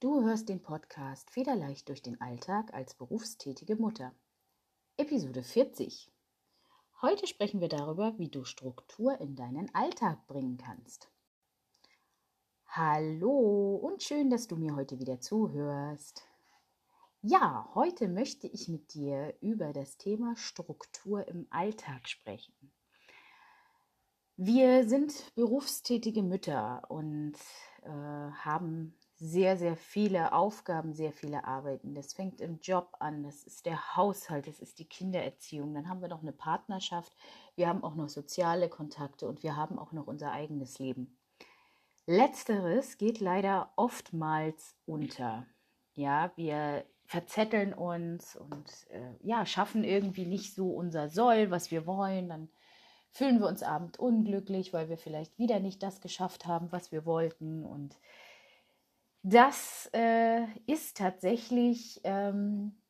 Du hörst den Podcast Federleicht durch den Alltag als berufstätige Mutter. Episode 40. Heute sprechen wir darüber, wie du Struktur in deinen Alltag bringen kannst. Hallo und schön, dass du mir heute wieder zuhörst. Ja, heute möchte ich mit dir über das Thema Struktur im Alltag sprechen. Wir sind berufstätige Mütter und äh, haben sehr, sehr viele Aufgaben, sehr viele Arbeiten. Das fängt im Job an, das ist der Haushalt, das ist die Kindererziehung. Dann haben wir noch eine Partnerschaft, wir haben auch noch soziale Kontakte und wir haben auch noch unser eigenes Leben. Letzteres geht leider oftmals unter. Ja, wir verzetteln uns und äh, ja, schaffen irgendwie nicht so unser Soll, was wir wollen. Dann fühlen wir uns abend unglücklich, weil wir vielleicht wieder nicht das geschafft haben, was wir wollten und das äh, ist tatsächlich ähm,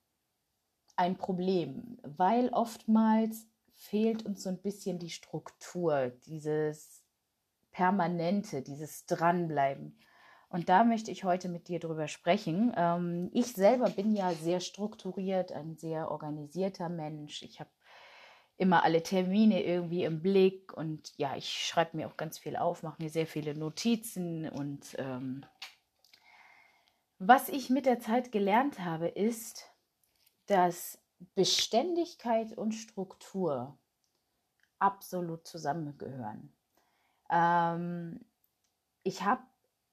ein Problem, weil oftmals fehlt uns so ein bisschen die Struktur, dieses Permanente, dieses Dranbleiben. Und da möchte ich heute mit dir drüber sprechen. Ähm, ich selber bin ja sehr strukturiert, ein sehr organisierter Mensch. Ich habe immer alle Termine irgendwie im Blick und ja, ich schreibe mir auch ganz viel auf, mache mir sehr viele Notizen und ähm, was ich mit der Zeit gelernt habe, ist, dass Beständigkeit und Struktur absolut zusammengehören. Ähm, ich habe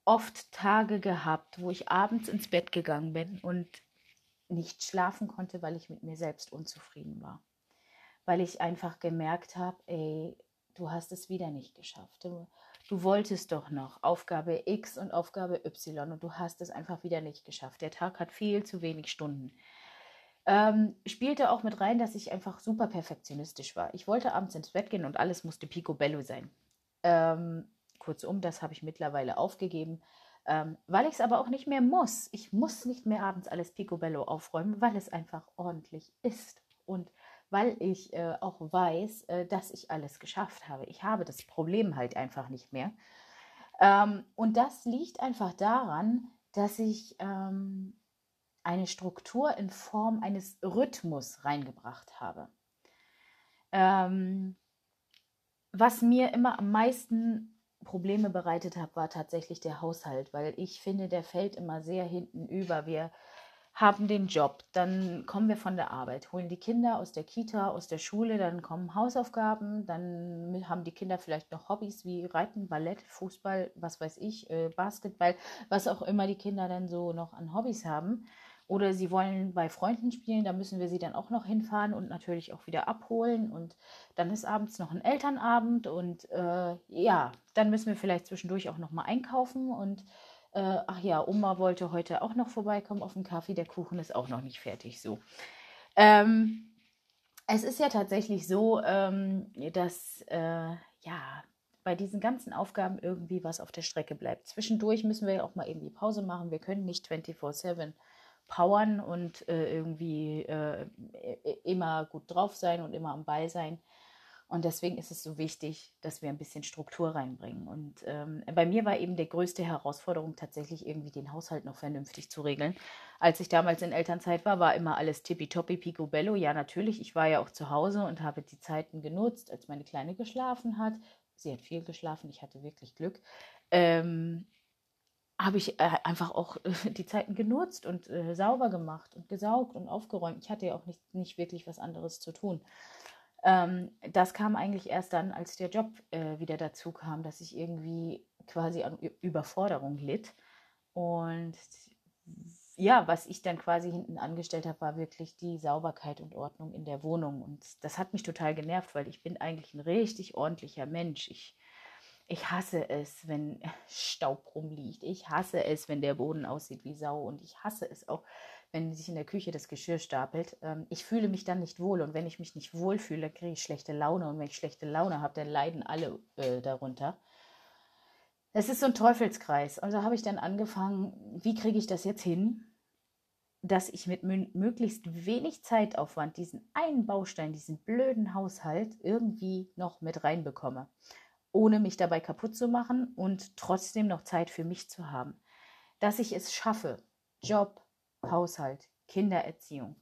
oft Tage gehabt, wo ich abends ins Bett gegangen bin und nicht schlafen konnte, weil ich mit mir selbst unzufrieden war. Weil ich einfach gemerkt habe, ey, du hast es wieder nicht geschafft. Du, du wolltest doch noch Aufgabe X und Aufgabe Y und du hast es einfach wieder nicht geschafft. Der Tag hat viel zu wenig Stunden. Ähm, spielte auch mit rein, dass ich einfach super perfektionistisch war. Ich wollte abends ins Bett gehen und alles musste picobello sein. Ähm, kurzum, das habe ich mittlerweile aufgegeben, ähm, weil ich es aber auch nicht mehr muss. Ich muss nicht mehr abends alles picobello aufräumen, weil es einfach ordentlich ist. Und weil ich äh, auch weiß, äh, dass ich alles geschafft habe. Ich habe das Problem halt einfach nicht mehr. Ähm, und das liegt einfach daran, dass ich ähm, eine Struktur in Form eines Rhythmus reingebracht habe. Ähm, was mir immer am meisten Probleme bereitet hat, war tatsächlich der Haushalt, weil ich finde, der fällt immer sehr hinten über. Wir haben den Job, dann kommen wir von der Arbeit, holen die Kinder aus der Kita, aus der Schule, dann kommen Hausaufgaben, dann haben die Kinder vielleicht noch Hobbys wie Reiten, Ballett, Fußball, was weiß ich, äh, Basketball, was auch immer die Kinder dann so noch an Hobbys haben. Oder sie wollen bei Freunden spielen, da müssen wir sie dann auch noch hinfahren und natürlich auch wieder abholen. Und dann ist abends noch ein Elternabend und äh, ja, dann müssen wir vielleicht zwischendurch auch noch mal einkaufen und äh, ach ja, Oma wollte heute auch noch vorbeikommen auf den Kaffee. Der Kuchen ist auch noch nicht fertig. So. Ähm, es ist ja tatsächlich so, ähm, dass äh, ja bei diesen ganzen Aufgaben irgendwie was auf der Strecke bleibt. Zwischendurch müssen wir ja auch mal irgendwie Pause machen. Wir können nicht 24-7 powern und äh, irgendwie äh, immer gut drauf sein und immer am Ball sein. Und deswegen ist es so wichtig, dass wir ein bisschen Struktur reinbringen. Und ähm, bei mir war eben die größte Herausforderung tatsächlich irgendwie den Haushalt noch vernünftig zu regeln. Als ich damals in Elternzeit war, war immer alles tippitoppi, picobello. Ja, natürlich, ich war ja auch zu Hause und habe die Zeiten genutzt, als meine Kleine geschlafen hat. Sie hat viel geschlafen, ich hatte wirklich Glück. Ähm, habe ich äh, einfach auch äh, die Zeiten genutzt und äh, sauber gemacht und gesaugt und aufgeräumt. Ich hatte ja auch nicht, nicht wirklich was anderes zu tun. Ähm, das kam eigentlich erst dann, als der Job äh, wieder dazu kam, dass ich irgendwie quasi an Überforderung litt. Und ja, was ich dann quasi hinten angestellt habe, war wirklich die Sauberkeit und Ordnung in der Wohnung. Und das hat mich total genervt, weil ich bin eigentlich ein richtig ordentlicher Mensch. Ich, ich hasse es, wenn Staub rumliegt. Ich hasse es, wenn der Boden aussieht wie Sau. Und ich hasse es auch, wenn sich in der Küche das Geschirr stapelt. Ähm, ich fühle mich dann nicht wohl und wenn ich mich nicht wohl fühle, kriege ich schlechte Laune und wenn ich schlechte Laune habe, dann leiden alle äh, darunter. Es ist so ein Teufelskreis. Also habe ich dann angefangen, wie kriege ich das jetzt hin, dass ich mit möglichst wenig Zeitaufwand diesen einen Baustein, diesen blöden Haushalt irgendwie noch mit reinbekomme, ohne mich dabei kaputt zu machen und trotzdem noch Zeit für mich zu haben. dass ich es schaffe, Job, Haushalt, Kindererziehung,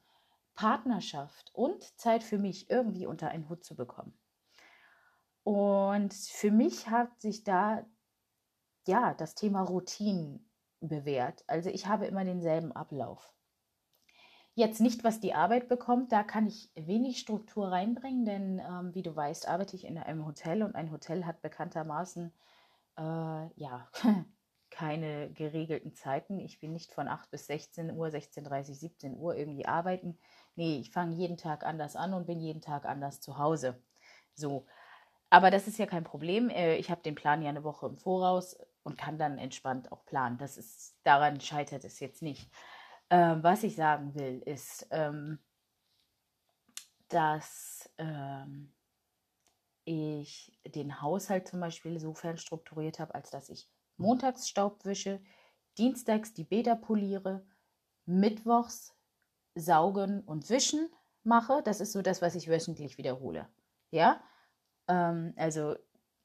Partnerschaft und Zeit für mich irgendwie unter einen Hut zu bekommen. Und für mich hat sich da ja das Thema Routinen bewährt. Also ich habe immer denselben Ablauf. Jetzt nicht, was die Arbeit bekommt, da kann ich wenig Struktur reinbringen, denn ähm, wie du weißt, arbeite ich in einem Hotel und ein Hotel hat bekanntermaßen äh, ja keine geregelten Zeiten. Ich will nicht von 8 bis 16 Uhr, 16.30 17 Uhr irgendwie arbeiten. Nee, ich fange jeden Tag anders an und bin jeden Tag anders zu Hause. So. Aber das ist ja kein Problem. Äh, ich habe den Plan ja eine Woche im Voraus und kann dann entspannt auch planen. Das ist, daran scheitert es jetzt nicht. Ähm, was ich sagen will, ist, ähm, dass ähm, ich den Haushalt zum Beispiel sofern strukturiert habe, als dass ich montags Staub wische, dienstags die Bäder poliere, mittwochs saugen und wischen mache. Das ist so das, was ich wöchentlich wiederhole. Ja, ähm, also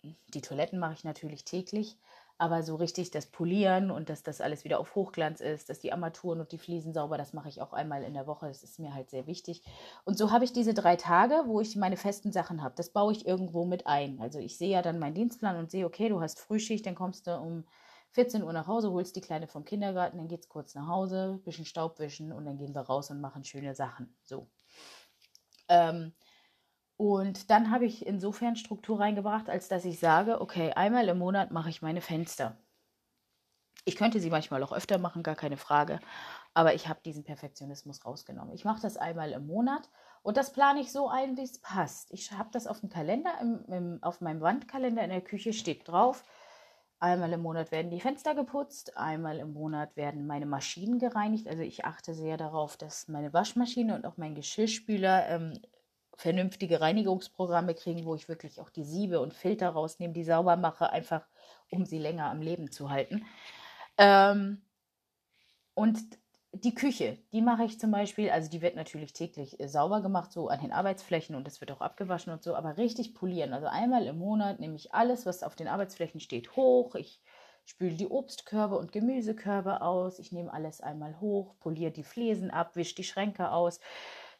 die Toiletten mache ich natürlich täglich, aber so richtig das Polieren und dass das alles wieder auf Hochglanz ist, dass die Armaturen und die Fliesen sauber, das mache ich auch einmal in der Woche. Das ist mir halt sehr wichtig. Und so habe ich diese drei Tage, wo ich meine festen Sachen habe. Das baue ich irgendwo mit ein. Also ich sehe ja dann meinen Dienstplan und sehe, okay, du hast Frühschicht, dann kommst du um 14 Uhr nach Hause, holst die Kleine vom Kindergarten, dann geht es kurz nach Hause, bisschen Staub wischen und dann gehen wir raus und machen schöne Sachen. So. Ähm, und dann habe ich insofern Struktur reingebracht, als dass ich sage, okay, einmal im Monat mache ich meine Fenster. Ich könnte sie manchmal auch öfter machen, gar keine Frage. Aber ich habe diesen Perfektionismus rausgenommen. Ich mache das einmal im Monat und das plane ich so ein, wie es passt. Ich habe das auf dem Kalender, im, im, auf meinem Wandkalender in der Küche steht drauf. Einmal im Monat werden die Fenster geputzt, einmal im Monat werden meine Maschinen gereinigt. Also ich achte sehr darauf, dass meine Waschmaschine und auch mein Geschirrspüler ähm, vernünftige Reinigungsprogramme kriegen, wo ich wirklich auch die Siebe und Filter rausnehme, die sauber mache, einfach um sie länger am Leben zu halten. Ähm, und die Küche, die mache ich zum Beispiel, also die wird natürlich täglich äh, sauber gemacht, so an den Arbeitsflächen und es wird auch abgewaschen und so, aber richtig polieren. Also einmal im Monat nehme ich alles, was auf den Arbeitsflächen steht, hoch. Ich spüle die Obstkörbe und Gemüsekörbe aus. Ich nehme alles einmal hoch, poliere die Fliesen ab, wische die Schränke aus,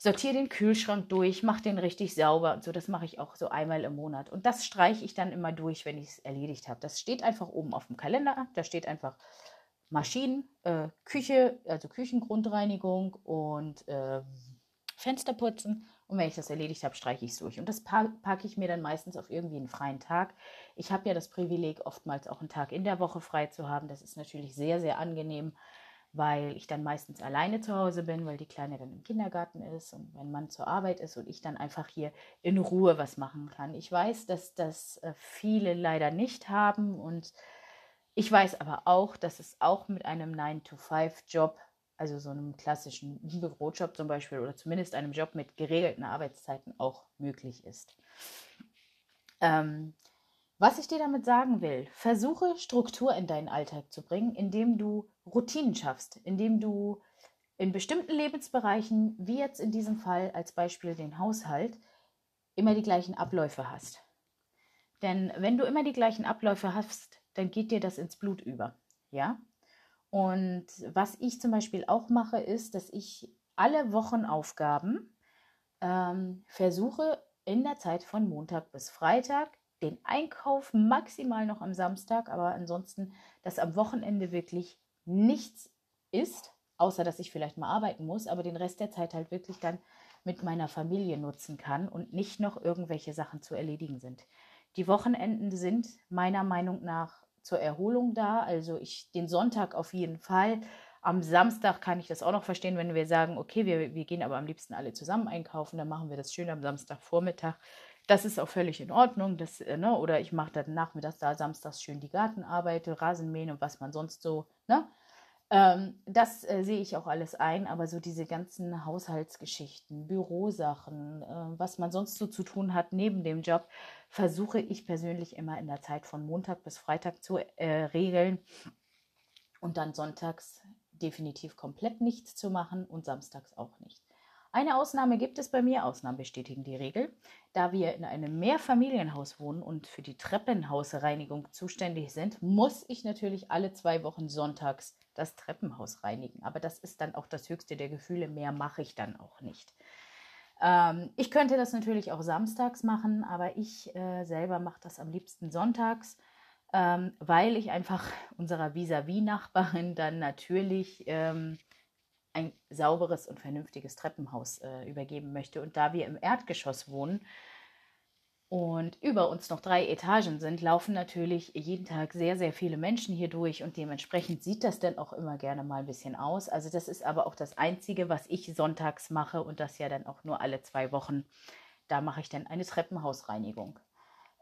sortiere den Kühlschrank durch, mache den richtig sauber und so. Das mache ich auch so einmal im Monat. Und das streiche ich dann immer durch, wenn ich es erledigt habe. Das steht einfach oben auf dem Kalender. Da steht einfach Maschinen, äh, Küche, also Küchengrundreinigung und äh, Fensterputzen. Und wenn ich das erledigt habe, streiche ich es durch. Und das packe ich mir dann meistens auf irgendwie einen freien Tag. Ich habe ja das Privileg, oftmals auch einen Tag in der Woche frei zu haben. Das ist natürlich sehr, sehr angenehm weil ich dann meistens alleine zu Hause bin, weil die Kleine dann im Kindergarten ist und mein Mann zur Arbeit ist und ich dann einfach hier in Ruhe was machen kann. Ich weiß, dass das äh, viele leider nicht haben und ich weiß aber auch, dass es auch mit einem 9-to-5-Job, also so einem klassischen Bürojob zum Beispiel oder zumindest einem Job mit geregelten Arbeitszeiten auch möglich ist. Ähm, was ich dir damit sagen will, versuche Struktur in deinen Alltag zu bringen, indem du Routinen schaffst, indem du in bestimmten Lebensbereichen, wie jetzt in diesem Fall als Beispiel den Haushalt, immer die gleichen Abläufe hast. Denn wenn du immer die gleichen Abläufe hast, dann geht dir das ins Blut über. Ja? Und was ich zum Beispiel auch mache, ist, dass ich alle Wochenaufgaben ähm, versuche in der Zeit von Montag bis Freitag den Einkauf maximal noch am Samstag, aber ansonsten, dass am Wochenende wirklich nichts ist, außer dass ich vielleicht mal arbeiten muss, aber den Rest der Zeit halt wirklich dann mit meiner Familie nutzen kann und nicht noch irgendwelche Sachen zu erledigen sind. Die Wochenenden sind meiner Meinung nach zur Erholung da, also ich den Sonntag auf jeden Fall. Am Samstag kann ich das auch noch verstehen, wenn wir sagen, okay, wir, wir gehen aber am liebsten alle zusammen einkaufen, dann machen wir das schön am Samstagvormittag das ist auch völlig in Ordnung. Das, äh, ne, oder ich mache dann nachmittags da samstags schön die Gartenarbeit, Rasenmähen und was man sonst so, ne? Ähm, das äh, sehe ich auch alles ein, aber so diese ganzen Haushaltsgeschichten, Bürosachen, äh, was man sonst so zu tun hat neben dem Job, versuche ich persönlich immer in der Zeit von Montag bis Freitag zu äh, regeln und dann sonntags definitiv komplett nichts zu machen und samstags auch nicht. Eine Ausnahme gibt es bei mir, Ausnahmen bestätigen die Regel. Da wir in einem Mehrfamilienhaus wohnen und für die Treppenhausreinigung zuständig sind, muss ich natürlich alle zwei Wochen sonntags das Treppenhaus reinigen. Aber das ist dann auch das höchste der Gefühle. Mehr mache ich dann auch nicht. Ähm, ich könnte das natürlich auch samstags machen, aber ich äh, selber mache das am liebsten sonntags, ähm, weil ich einfach unserer Vis-à-vis-Nachbarin dann natürlich ähm, ein sauberes und vernünftiges Treppenhaus äh, übergeben möchte. Und da wir im Erdgeschoss wohnen und über uns noch drei Etagen sind, laufen natürlich jeden Tag sehr, sehr viele Menschen hier durch und dementsprechend sieht das dann auch immer gerne mal ein bisschen aus. Also das ist aber auch das Einzige, was ich sonntags mache und das ja dann auch nur alle zwei Wochen. Da mache ich dann eine Treppenhausreinigung.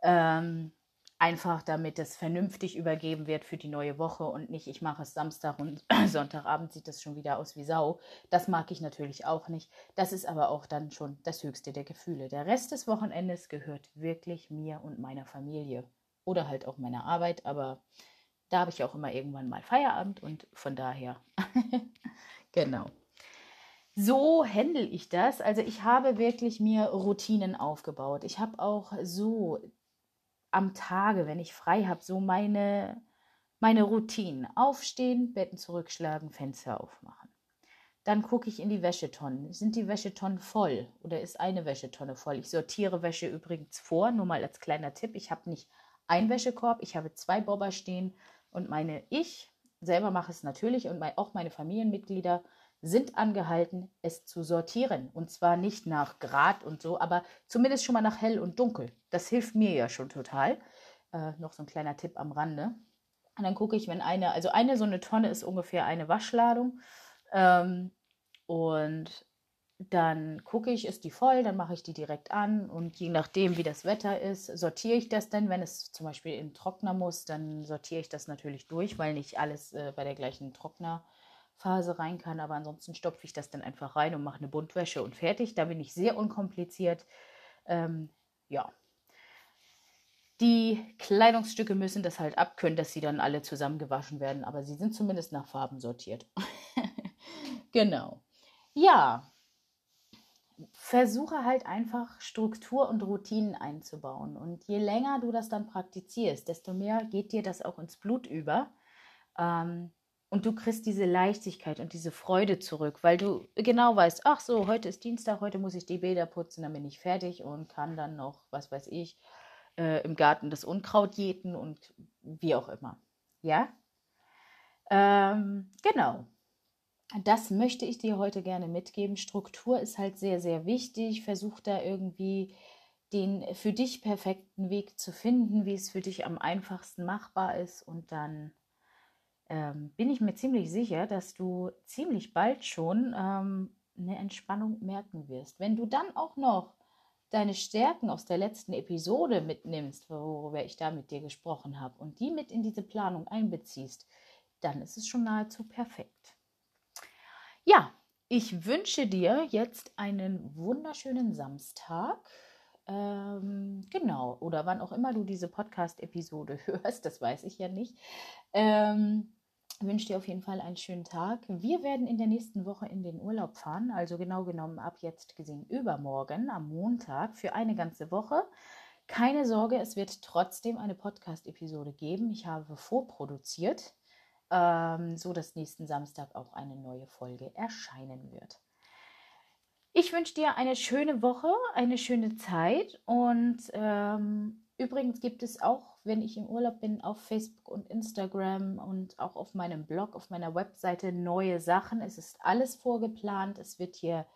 Ähm, Einfach damit es vernünftig übergeben wird für die neue Woche und nicht, ich mache es Samstag und Sonntagabend sieht das schon wieder aus wie Sau. Das mag ich natürlich auch nicht. Das ist aber auch dann schon das höchste der Gefühle. Der Rest des Wochenendes gehört wirklich mir und meiner Familie oder halt auch meiner Arbeit, aber da habe ich auch immer irgendwann mal Feierabend und von daher, genau. So handle ich das. Also ich habe wirklich mir Routinen aufgebaut. Ich habe auch so am Tage, wenn ich frei habe, so meine, meine Routinen. Aufstehen, Betten zurückschlagen, Fenster aufmachen. Dann gucke ich in die Wäschetonnen. Sind die Wäschetonnen voll oder ist eine Wäschetonne voll? Ich sortiere Wäsche übrigens vor, nur mal als kleiner Tipp. Ich habe nicht einen Wäschekorb, ich habe zwei Bobber stehen und meine ich selber mache es natürlich und auch meine Familienmitglieder sind angehalten, es zu sortieren. Und zwar nicht nach Grad und so, aber zumindest schon mal nach hell und dunkel. Das hilft mir ja schon total. Äh, noch so ein kleiner Tipp am Rande. Und dann gucke ich, wenn eine, also eine so eine Tonne ist ungefähr eine Waschladung. Ähm, und dann gucke ich, ist die voll, dann mache ich die direkt an und je nachdem, wie das Wetter ist, sortiere ich das dann. Wenn es zum Beispiel in Trockner muss, dann sortiere ich das natürlich durch, weil nicht alles äh, bei der gleichen Trockner Phase rein kann. Aber ansonsten stopfe ich das dann einfach rein und mache eine Buntwäsche und fertig. Da bin ich sehr unkompliziert. Ähm, ja. Die Kleidungsstücke müssen das halt abkönnen, dass sie dann alle zusammengewaschen werden. Aber sie sind zumindest nach Farben sortiert. genau. Ja. Versuche halt einfach Struktur und Routinen einzubauen. Und je länger du das dann praktizierst, desto mehr geht dir das auch ins Blut über. Ähm, und du kriegst diese Leichtigkeit und diese Freude zurück, weil du genau weißt, ach so, heute ist Dienstag, heute muss ich die Bäder putzen, dann bin ich fertig und kann dann noch, was weiß ich, äh, im Garten das Unkraut jäten und wie auch immer. Ja? Ähm, genau. Das möchte ich dir heute gerne mitgeben. Struktur ist halt sehr, sehr wichtig. Versuch da irgendwie den für dich perfekten Weg zu finden, wie es für dich am einfachsten machbar ist und dann ähm, bin ich mir ziemlich sicher, dass du ziemlich bald schon ähm, eine Entspannung merken wirst. Wenn du dann auch noch deine Stärken aus der letzten Episode mitnimmst, worüber ich da mit dir gesprochen habe, und die mit in diese Planung einbeziehst, dann ist es schon nahezu perfekt. Ja, ich wünsche dir jetzt einen wunderschönen Samstag. Ähm, genau, oder wann auch immer du diese Podcast-Episode hörst, das weiß ich ja nicht. Ähm, wünsche dir auf jeden Fall einen schönen Tag. Wir werden in der nächsten Woche in den Urlaub fahren, also genau genommen ab jetzt gesehen übermorgen am Montag für eine ganze Woche. Keine Sorge, es wird trotzdem eine Podcast-Episode geben. Ich habe vorproduziert, ähm, so dass nächsten Samstag auch eine neue Folge erscheinen wird. Ich wünsche dir eine schöne Woche, eine schöne Zeit und ähm, übrigens gibt es auch wenn ich im Urlaub bin, auf Facebook und Instagram und auch auf meinem Blog, auf meiner Webseite neue Sachen. Es ist alles vorgeplant. Es wird hier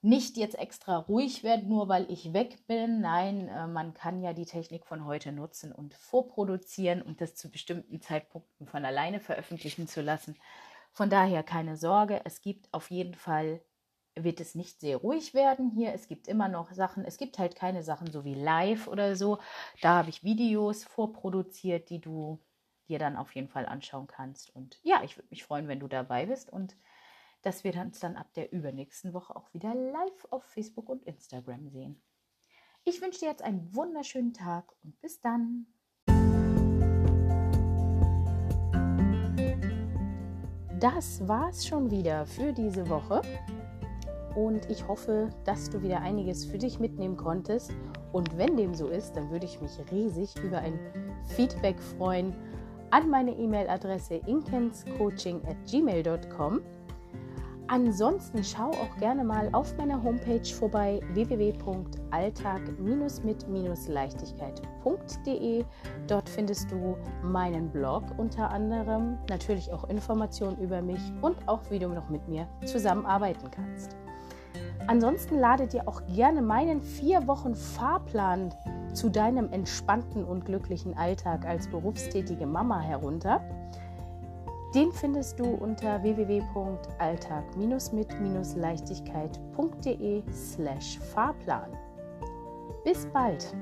nicht jetzt extra ruhig werden, nur weil ich weg bin. Nein, äh, man kann ja die Technik von heute nutzen und vorproduzieren und das zu bestimmten Zeitpunkten von alleine veröffentlichen zu lassen. Von daher keine Sorge, es gibt auf jeden Fall wird es nicht sehr ruhig werden hier. Es gibt immer noch Sachen, es gibt halt keine Sachen so wie live oder so. Da habe ich Videos vorproduziert, die du dir dann auf jeden Fall anschauen kannst. Und ja, ich würde mich freuen, wenn du dabei bist und dass wir uns dann ab der übernächsten Woche auch wieder live auf Facebook und Instagram sehen. Ich wünsche dir jetzt einen wunderschönen Tag und bis dann. Das war's schon wieder für diese Woche. Und ich hoffe, dass du wieder einiges für dich mitnehmen konntest. Und wenn dem so ist, dann würde ich mich riesig über ein Feedback freuen an meine E-Mail-Adresse inkenscoaching@gmail.com. Ansonsten schau auch gerne mal auf meiner Homepage vorbei www.alltag-mit-leichtigkeit.de. Dort findest du meinen Blog unter anderem, natürlich auch Informationen über mich und auch wie du noch mit mir zusammenarbeiten kannst. Ansonsten lade dir auch gerne meinen vier Wochen Fahrplan zu deinem entspannten und glücklichen Alltag als berufstätige Mama herunter. Den findest du unter www.alltag-mit-leichtigkeit.de slash Fahrplan. Bis bald!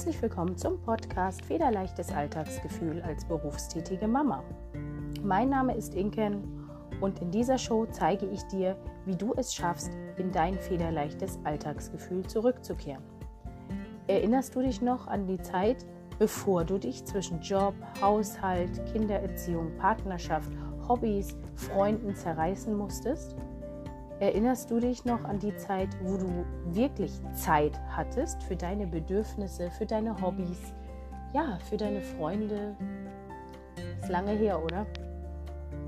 Herzlich willkommen zum Podcast Federleichtes Alltagsgefühl als berufstätige Mama. Mein Name ist Inken und in dieser Show zeige ich dir, wie du es schaffst, in dein federleichtes Alltagsgefühl zurückzukehren. Erinnerst du dich noch an die Zeit, bevor du dich zwischen Job, Haushalt, Kindererziehung, Partnerschaft, Hobbys, Freunden zerreißen musstest? Erinnerst du dich noch an die Zeit, wo du wirklich Zeit hattest für deine Bedürfnisse, für deine Hobbys, ja, für deine Freunde? Ist lange her, oder?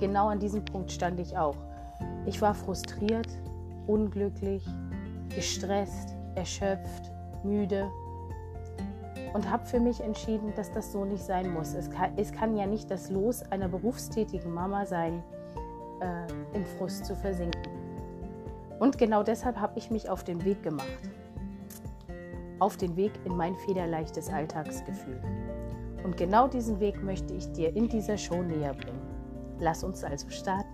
Genau an diesem Punkt stand ich auch. Ich war frustriert, unglücklich, gestresst, erschöpft, müde und habe für mich entschieden, dass das so nicht sein muss. Es kann, es kann ja nicht das Los einer berufstätigen Mama sein, äh, im Frust zu versinken. Und genau deshalb habe ich mich auf den Weg gemacht. Auf den Weg in mein federleichtes Alltagsgefühl. Und genau diesen Weg möchte ich dir in dieser Show näher bringen. Lass uns also starten.